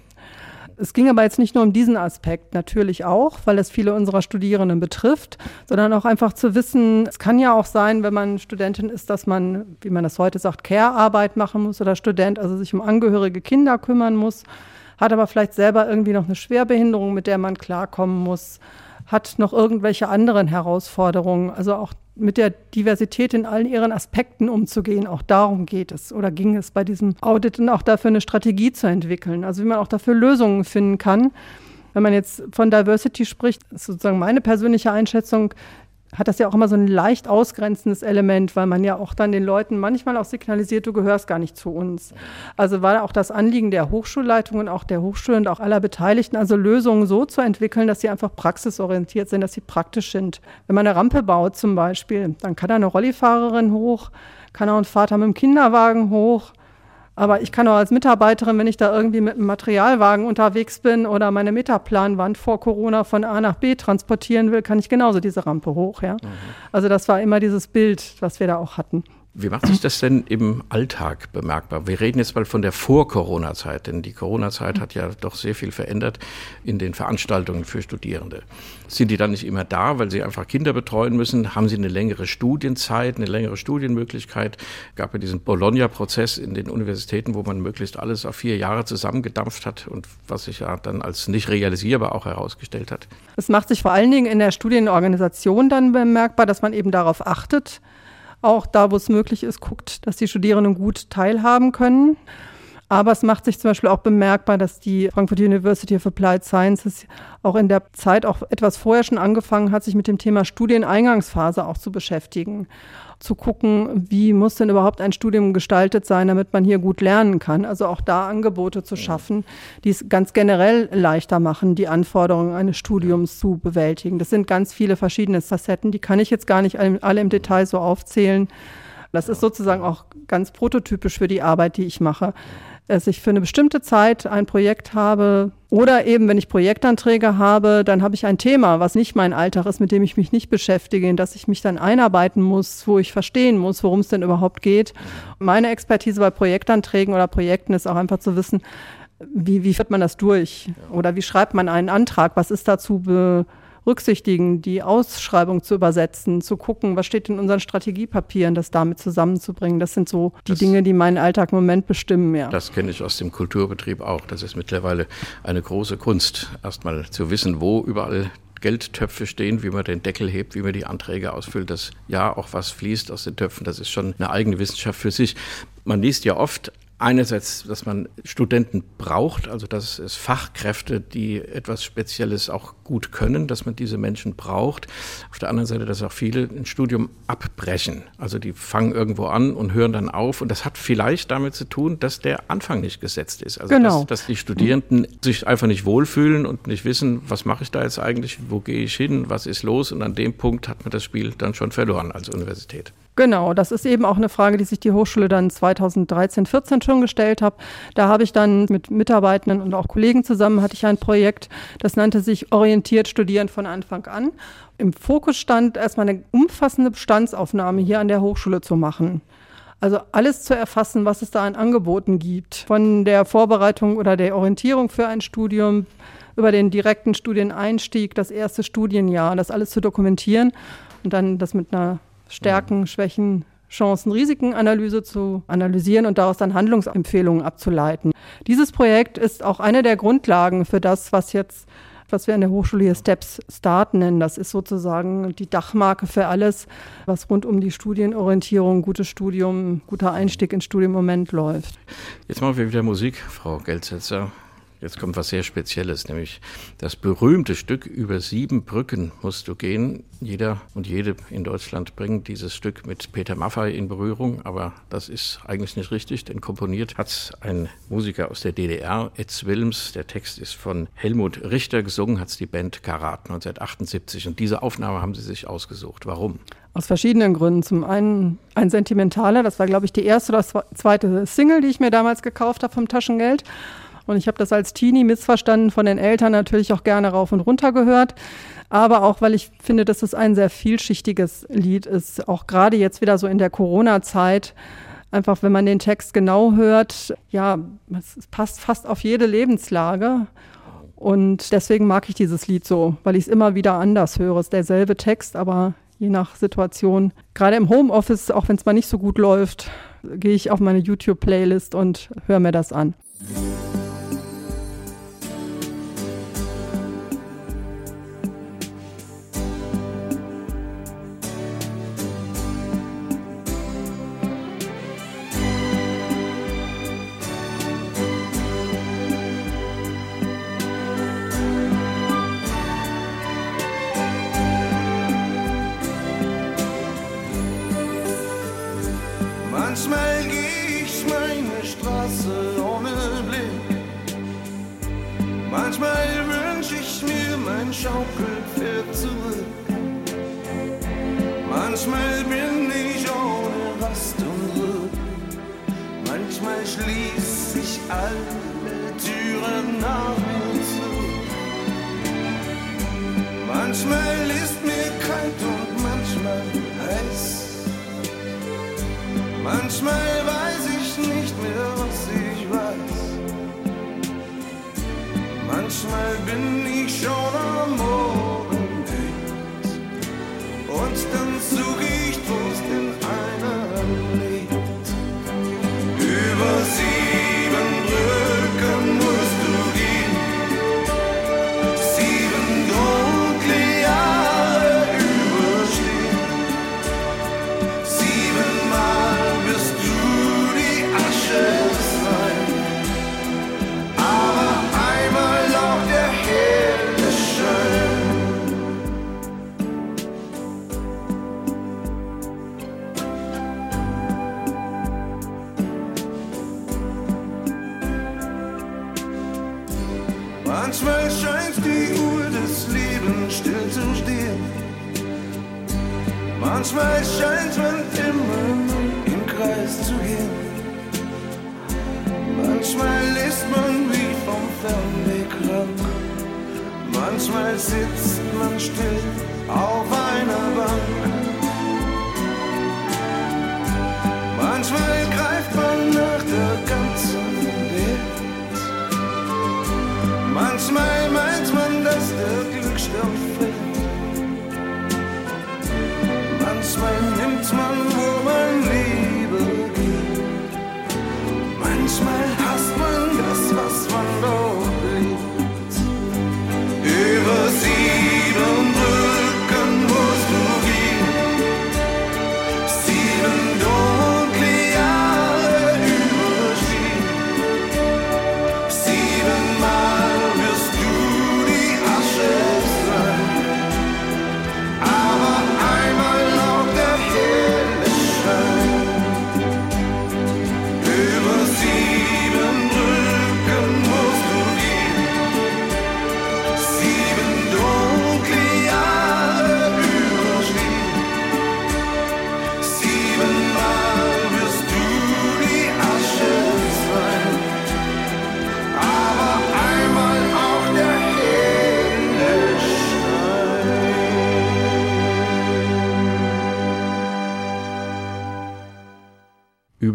Es ging aber jetzt nicht nur um diesen Aspekt, natürlich auch, weil es viele unserer Studierenden betrifft, sondern auch einfach zu wissen, es kann ja auch sein, wenn man Studentin ist, dass man, wie man das heute sagt, Care-Arbeit machen muss oder Student, also sich um angehörige Kinder kümmern muss, hat aber vielleicht selber irgendwie noch eine Schwerbehinderung, mit der man klarkommen muss, hat noch irgendwelche anderen Herausforderungen. Also auch mit der Diversität in allen ihren Aspekten umzugehen. Auch darum geht es oder ging es bei diesem Audit und auch dafür eine Strategie zu entwickeln. Also wie man auch dafür Lösungen finden kann. Wenn man jetzt von Diversity spricht, ist sozusagen meine persönliche Einschätzung, hat das ja auch immer so ein leicht ausgrenzendes Element, weil man ja auch dann den Leuten manchmal auch signalisiert, du gehörst gar nicht zu uns. Also war auch das Anliegen der Hochschulleitung und auch der Hochschule und auch aller Beteiligten, also Lösungen so zu entwickeln, dass sie einfach praxisorientiert sind, dass sie praktisch sind. Wenn man eine Rampe baut zum Beispiel, dann kann da eine Rollifahrerin hoch, kann auch ein Vater mit dem Kinderwagen hoch, aber ich kann auch als Mitarbeiterin, wenn ich da irgendwie mit einem Materialwagen unterwegs bin oder meine Metaplanwand vor Corona von A nach B transportieren will, kann ich genauso diese Rampe hoch. Ja? Mhm. Also das war immer dieses Bild, was wir da auch hatten. Wie macht sich das denn im Alltag bemerkbar? Wir reden jetzt mal von der Vor-Corona-Zeit, denn die Corona-Zeit hat ja doch sehr viel verändert in den Veranstaltungen für Studierende. Sind die dann nicht immer da, weil sie einfach Kinder betreuen müssen? Haben sie eine längere Studienzeit, eine längere Studienmöglichkeit? Gab ja diesen Bologna-Prozess in den Universitäten, wo man möglichst alles auf vier Jahre zusammengedampft hat und was sich ja dann als nicht realisierbar auch herausgestellt hat. Es macht sich vor allen Dingen in der Studienorganisation dann bemerkbar, dass man eben darauf achtet, auch da, wo es möglich ist, guckt, dass die Studierenden gut teilhaben können. Aber es macht sich zum Beispiel auch bemerkbar, dass die Frankfurt University of Applied Sciences auch in der Zeit auch etwas vorher schon angefangen hat, sich mit dem Thema Studieneingangsphase auch zu beschäftigen zu gucken, wie muss denn überhaupt ein Studium gestaltet sein, damit man hier gut lernen kann. Also auch da Angebote zu schaffen, die es ganz generell leichter machen, die Anforderungen eines Studiums zu bewältigen. Das sind ganz viele verschiedene Facetten, die kann ich jetzt gar nicht alle im Detail so aufzählen. Das ist sozusagen auch ganz prototypisch für die Arbeit, die ich mache dass ich für eine bestimmte Zeit ein Projekt habe oder eben, wenn ich Projektanträge habe, dann habe ich ein Thema, was nicht mein Alltag ist, mit dem ich mich nicht beschäftige, in das ich mich dann einarbeiten muss, wo ich verstehen muss, worum es denn überhaupt geht. Meine Expertise bei Projektanträgen oder Projekten ist auch einfach zu wissen, wie, wie führt man das durch? Oder wie schreibt man einen Antrag? Was ist dazu be berücksichtigen, die Ausschreibung zu übersetzen, zu gucken, was steht in unseren Strategiepapieren, das damit zusammenzubringen. Das sind so die das, Dinge, die meinen Alltag im Moment bestimmen. Ja. Das kenne ich aus dem Kulturbetrieb auch. Das ist mittlerweile eine große Kunst, erstmal zu wissen, wo überall Geldtöpfe stehen, wie man den Deckel hebt, wie man die Anträge ausfüllt, dass ja auch was fließt aus den Töpfen. Das ist schon eine eigene Wissenschaft für sich. Man liest ja oft einerseits, dass man Studenten braucht, also dass es Fachkräfte, die etwas Spezielles auch gut können, dass man diese Menschen braucht. Auf der anderen Seite, dass auch viele ein Studium abbrechen. Also die fangen irgendwo an und hören dann auf. Und das hat vielleicht damit zu tun, dass der Anfang nicht gesetzt ist. Also genau. dass, dass die Studierenden sich einfach nicht wohlfühlen und nicht wissen, was mache ich da jetzt eigentlich, wo gehe ich hin, was ist los. Und an dem Punkt hat man das Spiel dann schon verloren als Universität. Genau, das ist eben auch eine Frage, die sich die Hochschule dann 2013, 14 schon gestellt hat. Da habe ich dann mit Mitarbeitenden und auch Kollegen zusammen hatte ich ein Projekt, das nannte sich Orientiert Studieren von Anfang an. Im Fokus stand erstmal eine umfassende Bestandsaufnahme hier an der Hochschule zu machen. Also alles zu erfassen, was es da an Angeboten gibt. Von der Vorbereitung oder der Orientierung für ein Studium über den direkten Studieneinstieg, das erste Studienjahr, das alles zu dokumentieren und dann das mit einer Stärken, Schwächen, Chancen, Risikenanalyse zu analysieren und daraus dann Handlungsempfehlungen abzuleiten. Dieses Projekt ist auch eine der Grundlagen für das, was jetzt was wir an der Hochschule hier Steps Start nennen. Das ist sozusagen die Dachmarke für alles, was rund um die Studienorientierung, gutes Studium, guter Einstieg ins Studium im Moment läuft. Jetzt machen wir wieder Musik, Frau Geldsetzer. Jetzt kommt was sehr Spezielles, nämlich das berühmte Stück über sieben Brücken musst du gehen. Jeder und jede in Deutschland bringt dieses Stück mit Peter Maffay in Berührung, aber das ist eigentlich nicht richtig, denn komponiert hat ein Musiker aus der DDR, Ed Wilms. Der Text ist von Helmut Richter, gesungen hat es die Band Karat 1978 und diese Aufnahme haben sie sich ausgesucht. Warum? Aus verschiedenen Gründen. Zum einen ein sentimentaler, das war glaube ich die erste oder zweite Single, die ich mir damals gekauft habe vom Taschengeld. Und ich habe das als Teenie missverstanden, von den Eltern natürlich auch gerne rauf und runter gehört. Aber auch, weil ich finde, dass es ein sehr vielschichtiges Lied ist, auch gerade jetzt wieder so in der Corona-Zeit. Einfach, wenn man den Text genau hört, ja, es passt fast auf jede Lebenslage. Und deswegen mag ich dieses Lied so, weil ich es immer wieder anders höre. Es ist derselbe Text, aber je nach Situation. Gerade im Homeoffice, auch wenn es mal nicht so gut läuft, gehe ich auf meine YouTube-Playlist und höre mir das an.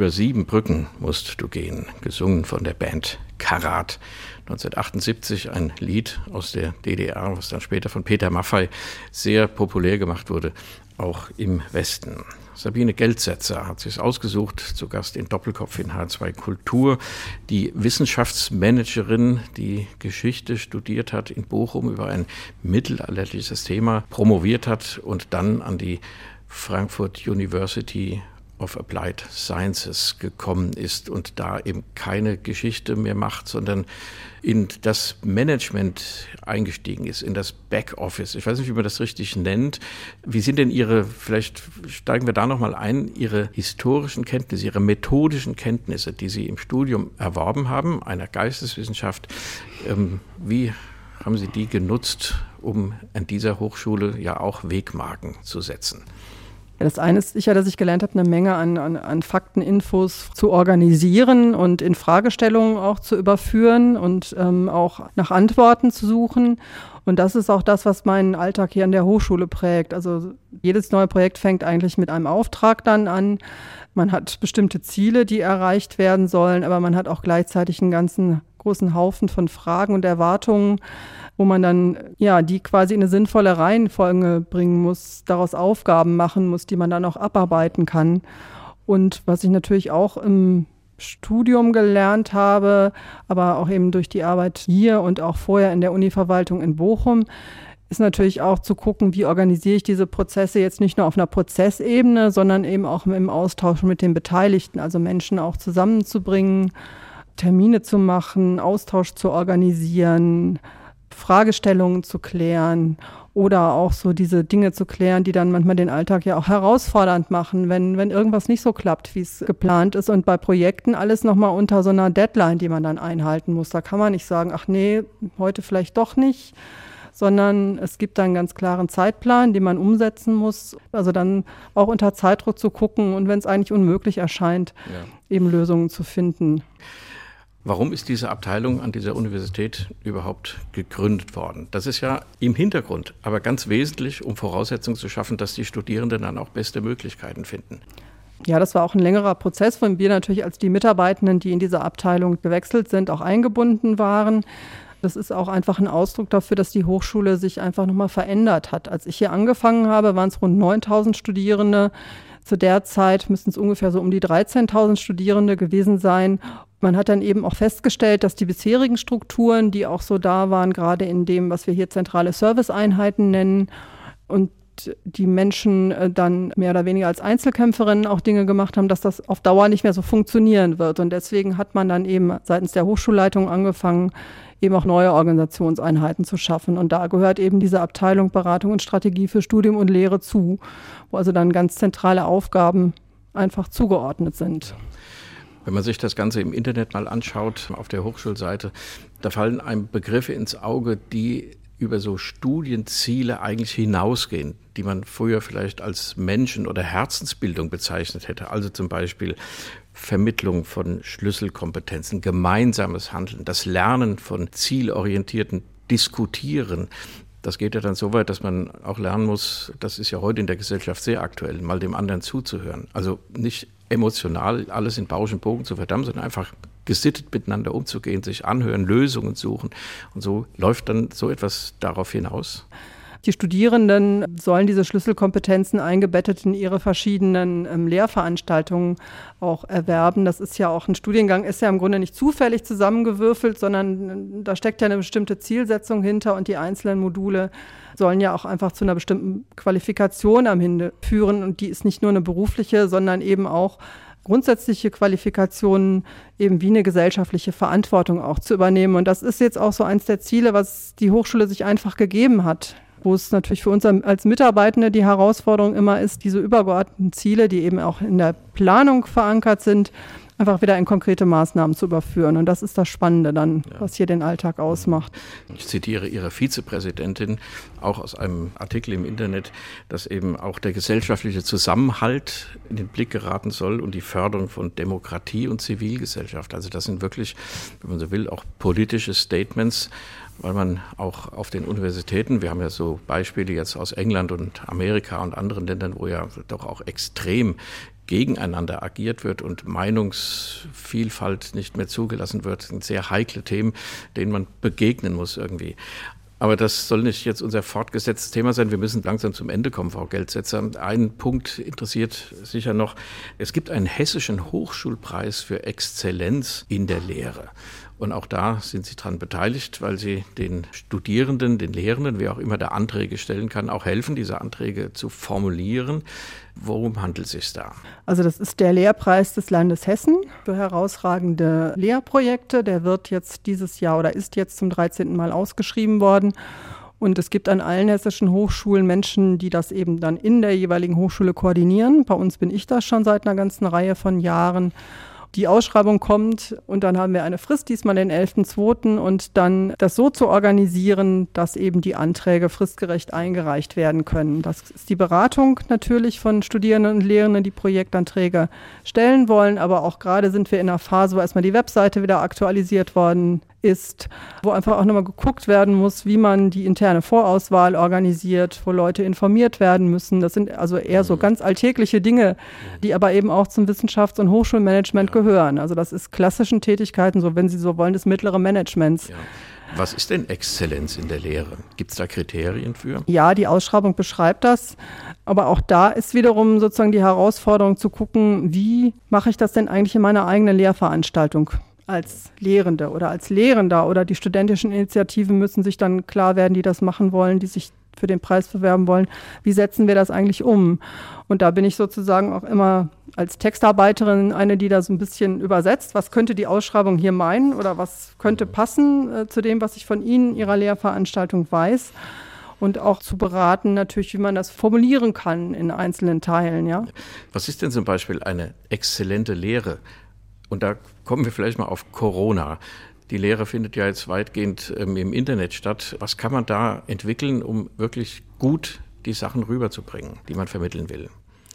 Über sieben Brücken musst du gehen, gesungen von der Band Karat. 1978 ein Lied aus der DDR, was dann später von Peter Maffay sehr populär gemacht wurde, auch im Westen. Sabine Geldsetzer hat sich ausgesucht, zu Gast in Doppelkopf in H2 Kultur. Die Wissenschaftsmanagerin, die Geschichte studiert hat in Bochum über ein mittelalterliches Thema, promoviert hat und dann an die Frankfurt University of Applied Sciences gekommen ist und da eben keine Geschichte mehr macht, sondern in das Management eingestiegen ist, in das Backoffice. Ich weiß nicht, wie man das richtig nennt. Wie sind denn Ihre, vielleicht steigen wir da nochmal ein, Ihre historischen Kenntnisse, Ihre methodischen Kenntnisse, die Sie im Studium erworben haben, einer Geisteswissenschaft, ähm, wie haben Sie die genutzt, um an dieser Hochschule ja auch Wegmarken zu setzen? Ja, Das eine ist sicher, dass ich gelernt habe, eine Menge an, an, an Fakten, Infos zu organisieren und in Fragestellungen auch zu überführen und ähm, auch nach Antworten zu suchen. Und das ist auch das, was meinen Alltag hier an der Hochschule prägt. Also jedes neue Projekt fängt eigentlich mit einem Auftrag dann an. Man hat bestimmte Ziele, die erreicht werden sollen, aber man hat auch gleichzeitig einen ganzen großen Haufen von Fragen und Erwartungen, wo man dann ja die quasi in eine sinnvolle Reihenfolge bringen muss, daraus Aufgaben machen muss, die man dann auch abarbeiten kann. Und was ich natürlich auch im Studium gelernt habe, aber auch eben durch die Arbeit hier und auch vorher in der Univerwaltung in Bochum, ist natürlich auch zu gucken, wie organisiere ich diese Prozesse jetzt nicht nur auf einer Prozessebene, sondern eben auch im Austausch mit den Beteiligten, also Menschen auch zusammenzubringen, Termine zu machen, Austausch zu organisieren, Fragestellungen zu klären oder auch so diese Dinge zu klären, die dann manchmal den Alltag ja auch herausfordernd machen, wenn, wenn irgendwas nicht so klappt, wie es geplant ist. Und bei Projekten alles nochmal unter so einer Deadline, die man dann einhalten muss. Da kann man nicht sagen, ach nee, heute vielleicht doch nicht, sondern es gibt einen ganz klaren Zeitplan, den man umsetzen muss. Also dann auch unter Zeitdruck zu gucken und wenn es eigentlich unmöglich erscheint, Ja. eben Lösungen zu finden. Warum ist diese Abteilung an dieser Universität überhaupt gegründet worden? Das ist ja im Hintergrund, aber ganz wesentlich, um Voraussetzungen zu schaffen, dass die Studierenden dann auch beste Möglichkeiten finden. Ja, das war auch ein längerer Prozess, von wir natürlich als die Mitarbeitenden, die in diese Abteilung gewechselt sind, auch eingebunden waren. Das ist auch einfach ein Ausdruck dafür, dass die Hochschule sich einfach nochmal verändert hat. Als ich hier angefangen habe, waren es rund 9000 Studierende. Zu der Zeit müssten es ungefähr so um die 13.000 Studierende gewesen sein. Man hat dann eben auch festgestellt, dass die bisherigen Strukturen, die auch so da waren, gerade in dem, was wir hier zentrale Serviceeinheiten nennen, und die Menschen äh, dann mehr oder weniger als Einzelkämpferinnen auch Dinge gemacht haben, dass das auf Dauer nicht mehr so funktionieren wird. Und deswegen hat man dann eben seitens der Hochschulleitung angefangen, eben auch neue Organisationseinheiten zu schaffen. Und da gehört eben diese Abteilung Beratung und Strategie für Studium und Lehre zu, wo also dann ganz zentrale Aufgaben einfach zugeordnet sind. Wenn man sich das Ganze im Internet mal anschaut, auf der Hochschulseite, da fallen einem Begriffe ins Auge, die über so Studienziele eigentlich hinausgehen, die man früher vielleicht als Menschen- oder Herzensbildung bezeichnet hätte. Also zum Beispiel Vermittlung von Schlüsselkompetenzen, gemeinsames Handeln, das Lernen von zielorientierten Diskutieren. Das geht ja dann so weit, dass man auch lernen muss, das ist ja heute in der Gesellschaft sehr aktuell, mal dem anderen zuzuhören. Also nicht emotional alles in Bausch und Bogen zu verdammen, sondern einfach gesittet miteinander umzugehen, sich anhören, Lösungen suchen. Und so läuft dann so etwas darauf hinaus. Die Studierenden sollen diese Schlüsselkompetenzen eingebettet in ihre verschiedenen ähm, Lehrveranstaltungen auch erwerben. Das ist ja auch ein Studiengang, ist ja im Grunde nicht zufällig zusammengewürfelt, sondern äh, da steckt ja eine bestimmte Zielsetzung hinter und die einzelnen Module sollen ja auch einfach zu einer bestimmten Qualifikation am Ende führen. Und die ist nicht nur eine berufliche, sondern eben auch grundsätzliche Qualifikationen eben wie eine gesellschaftliche Verantwortung auch zu übernehmen. Und das ist jetzt auch so eins der Ziele, was die Hochschule sich einfach gegeben hat wo es natürlich für uns als Mitarbeitende die Herausforderung immer ist, diese übergeordneten Ziele, die eben auch in der Planung verankert sind, einfach wieder in konkrete Maßnahmen zu überführen. Und das ist das Spannende dann, ja. was hier den Alltag ausmacht. Ich zitiere Ihre Vizepräsidentin auch aus einem Artikel im Internet, dass eben auch der gesellschaftliche Zusammenhalt in den Blick geraten soll und die Förderung von Demokratie und Zivilgesellschaft. Also das sind wirklich, wenn man so will, auch politische Statements, weil man auch auf den Universitäten, wir haben ja so Beispiele jetzt aus England und Amerika und anderen Ländern, wo ja doch auch extrem gegeneinander agiert wird und Meinungsvielfalt nicht mehr zugelassen wird, sind sehr heikle Themen, denen man begegnen muss irgendwie. Aber das soll nicht jetzt unser fortgesetztes Thema sein. Wir müssen langsam zum Ende kommen, Frau Geldsetzer. Ein Punkt interessiert sicher noch. Es gibt einen hessischen Hochschulpreis für Exzellenz in der Lehre. Und auch da sind Sie daran beteiligt, weil Sie den Studierenden, den Lehrenden, wer auch immer da Anträge stellen kann, auch helfen, diese Anträge zu formulieren. Worum handelt es sich da? Also das ist der Lehrpreis des Landes Hessen für herausragende Lehrprojekte. Der wird jetzt dieses Jahr oder ist jetzt zum 13. Mal ausgeschrieben worden. Und es gibt an allen hessischen Hochschulen Menschen, die das eben dann in der jeweiligen Hochschule koordinieren. Bei uns bin ich das schon seit einer ganzen Reihe von Jahren die Ausschreibung kommt und dann haben wir eine Frist, diesmal den 11.2. und dann das so zu organisieren, dass eben die Anträge fristgerecht eingereicht werden können. Das ist die Beratung natürlich von Studierenden und Lehrenden, die Projektanträge stellen wollen, aber auch gerade sind wir in einer Phase, wo erstmal die Webseite wieder aktualisiert worden ist, wo einfach auch nochmal geguckt werden muss, wie man die interne Vorauswahl organisiert, wo Leute informiert werden müssen. Das sind also eher so mhm. ganz alltägliche Dinge, die aber eben auch zum Wissenschafts- und Hochschulmanagement gehören. Also das ist klassischen Tätigkeiten, so wenn Sie so wollen, des mittleren Managements. Ja. Was ist denn Exzellenz in der Lehre? Gibt es da Kriterien für? Ja, die Ausschreibung beschreibt das. Aber auch da ist wiederum sozusagen die Herausforderung zu gucken, wie mache ich das denn eigentlich in meiner eigenen Lehrveranstaltung? Als Lehrende oder als Lehrender oder die studentischen Initiativen müssen sich dann klar werden, die das machen wollen, die sich für den Preis bewerben wollen. Wie setzen wir das eigentlich um? Und da bin ich sozusagen auch immer als Textarbeiterin eine, die da so ein bisschen übersetzt. Was könnte die Ausschreibung hier meinen oder was könnte passen äh, zu dem, was ich von Ihnen, Ihrer Lehrveranstaltung weiß? Und auch zu beraten, natürlich, wie man das formulieren kann in einzelnen Teilen. Ja. Was ist denn zum Beispiel eine exzellente Lehre? Und da kommen wir vielleicht mal auf Corona. Die Lehre findet ja jetzt weitgehend ähm, im Internet statt. Was kann man da entwickeln, um wirklich gut die Sachen rüberzubringen, die man vermitteln will?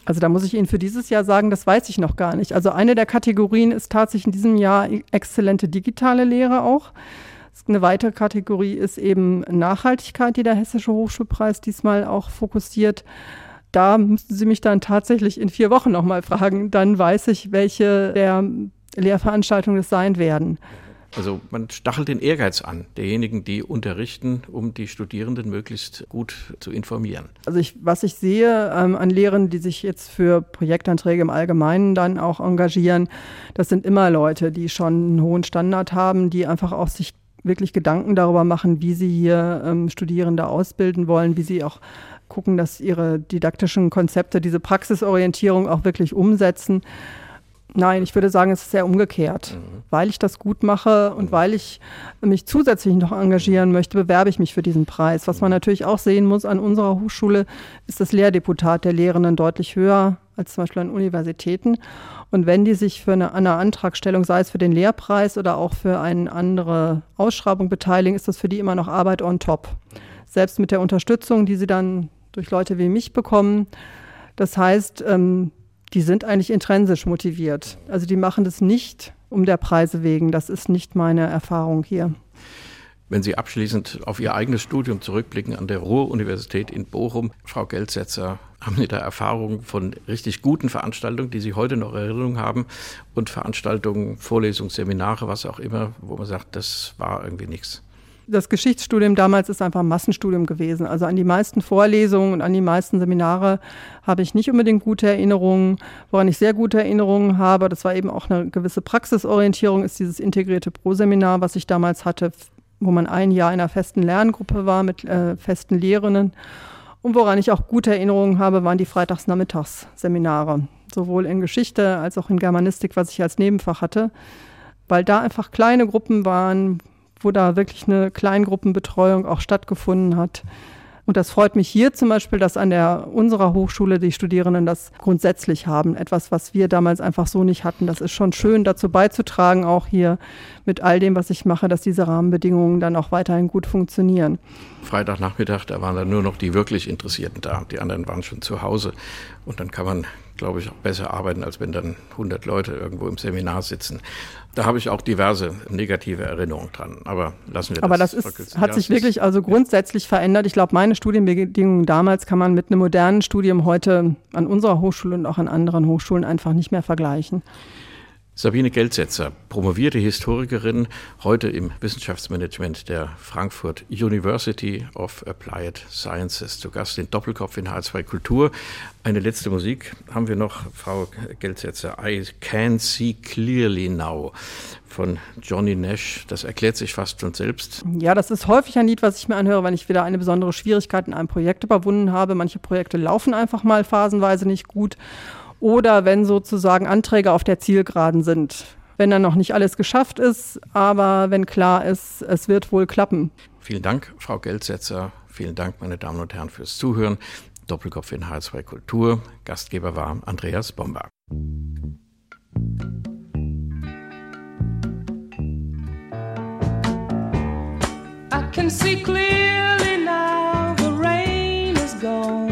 Also da muss ich Ihnen für dieses Jahr sagen, das weiß ich noch gar nicht. Also eine der Kategorien ist tatsächlich in diesem Jahr exzellente digitale Lehre auch. Eine weitere Kategorie ist eben Nachhaltigkeit, die der Hessische Hochschulpreis diesmal auch fokussiert. Da müssten Sie mich dann tatsächlich in vier Wochen nochmal fragen. Dann weiß ich, welche der Lehrveranstaltungen es sein werden. Also man stachelt den Ehrgeiz an, derjenigen, die unterrichten, um die Studierenden möglichst gut zu informieren. Also ich, was ich sehe ähm, an Lehrern, die sich jetzt für Projektanträge im Allgemeinen dann auch engagieren, das sind immer Leute, die schon einen hohen Standard haben, die einfach auch sich wirklich Gedanken darüber machen, wie sie hier ähm, Studierende ausbilden wollen, wie sie auch gucken, dass ihre didaktischen Konzepte diese Praxisorientierung auch wirklich umsetzen. Nein, ich würde sagen, es ist sehr umgekehrt. Mhm. Weil ich das gut mache und mhm. weil ich mich zusätzlich noch engagieren möchte, bewerbe ich mich für diesen Preis. Was man mhm. natürlich auch sehen muss an unserer Hochschule, ist das Lehrdeputat der Lehrenden deutlich höher als zum Beispiel an Universitäten. Und wenn die sich für eine, eine Antragstellung, sei es für den Lehrpreis oder auch für eine andere Ausschreibung beteiligen, ist das für die immer noch Arbeit on top. selbst mit der Unterstützung, die sie dann durch Leute wie mich bekommen. Das heißt, ähm, die sind eigentlich intrinsisch motiviert. Also die machen das nicht um der Preise wegen. Das ist nicht meine Erfahrung hier. Wenn Sie abschließend auf Ihr eigenes Studium zurückblicken an der Ruhr-Universität in Bochum, Frau Geldsetzer, haben Sie da Erfahrungen von richtig guten Veranstaltungen, die Sie heute noch Erinnerung haben und Veranstaltungen, Vorlesungen, Seminare, was auch immer, wo man sagt, das war irgendwie nichts? Das Geschichtsstudium damals ist einfach ein Massenstudium gewesen. Also an die meisten Vorlesungen und an die meisten Seminare habe ich nicht unbedingt gute Erinnerungen. Woran ich sehr gute Erinnerungen habe, das war eben auch eine gewisse Praxisorientierung, ist dieses integrierte Pro-Seminar, was ich damals hatte, wo man ein Jahr in einer festen Lerngruppe war mit äh, festen Lehrenden. Und woran ich auch gute Erinnerungen habe, waren die Freitagsnachmittagsseminare, sowohl in Geschichte als auch in Germanistik, was ich als Nebenfach hatte, weil da einfach kleine Gruppen waren, wo da wirklich eine Kleingruppenbetreuung auch stattgefunden hat. Und das freut mich hier zum Beispiel, dass an der unserer Hochschule die Studierenden das grundsätzlich haben. Etwas, was wir damals einfach so nicht hatten. Das ist schon schön, dazu beizutragen, auch hier mit all dem, was ich mache, dass diese Rahmenbedingungen dann auch weiterhin gut funktionieren. Freitagnachmittag, da waren dann nur noch die wirklich Interessierten da. Die anderen waren schon zu Hause. Und dann kann man glaube ich, auch besser arbeiten, als wenn dann 100 Leute irgendwo im Seminar sitzen. Da habe ich auch diverse negative Erinnerungen dran. Aber lassen wir das. Aber das ist, hat sich wirklich also grundsätzlich verändert. Ich glaube, meine Studienbedingungen damals kann man mit einem modernen Studium heute an unserer Hochschule und auch an anderen Hochschulen einfach nicht mehr vergleichen. Sabine Geldsetzer, promovierte Historikerin, heute im Wissenschaftsmanagement der Frankfurt University of Applied Sciences. Zu Gast in Doppelkopf in H2 Kultur. Eine letzte Musik haben wir noch, Frau Geldsetzer. I Can See Clearly Now von Johnny Nash. Das erklärt sich fast schon selbst. Ja, das ist häufig ein Lied, was ich mir anhöre, wenn ich wieder eine besondere Schwierigkeit in einem Projekt überwunden habe. Manche Projekte laufen einfach mal phasenweise nicht gut oder wenn sozusagen Anträge auf der Zielgeraden sind. Wenn dann noch nicht alles geschafft ist, aber wenn klar ist, es wird wohl klappen. Vielen Dank, Frau Geldsetzer. Vielen Dank, meine Damen und Herren, fürs Zuhören. Doppelkopf in H2 Kultur. Gastgeber war Andreas Bomber. I can see clearly now the rain is gone.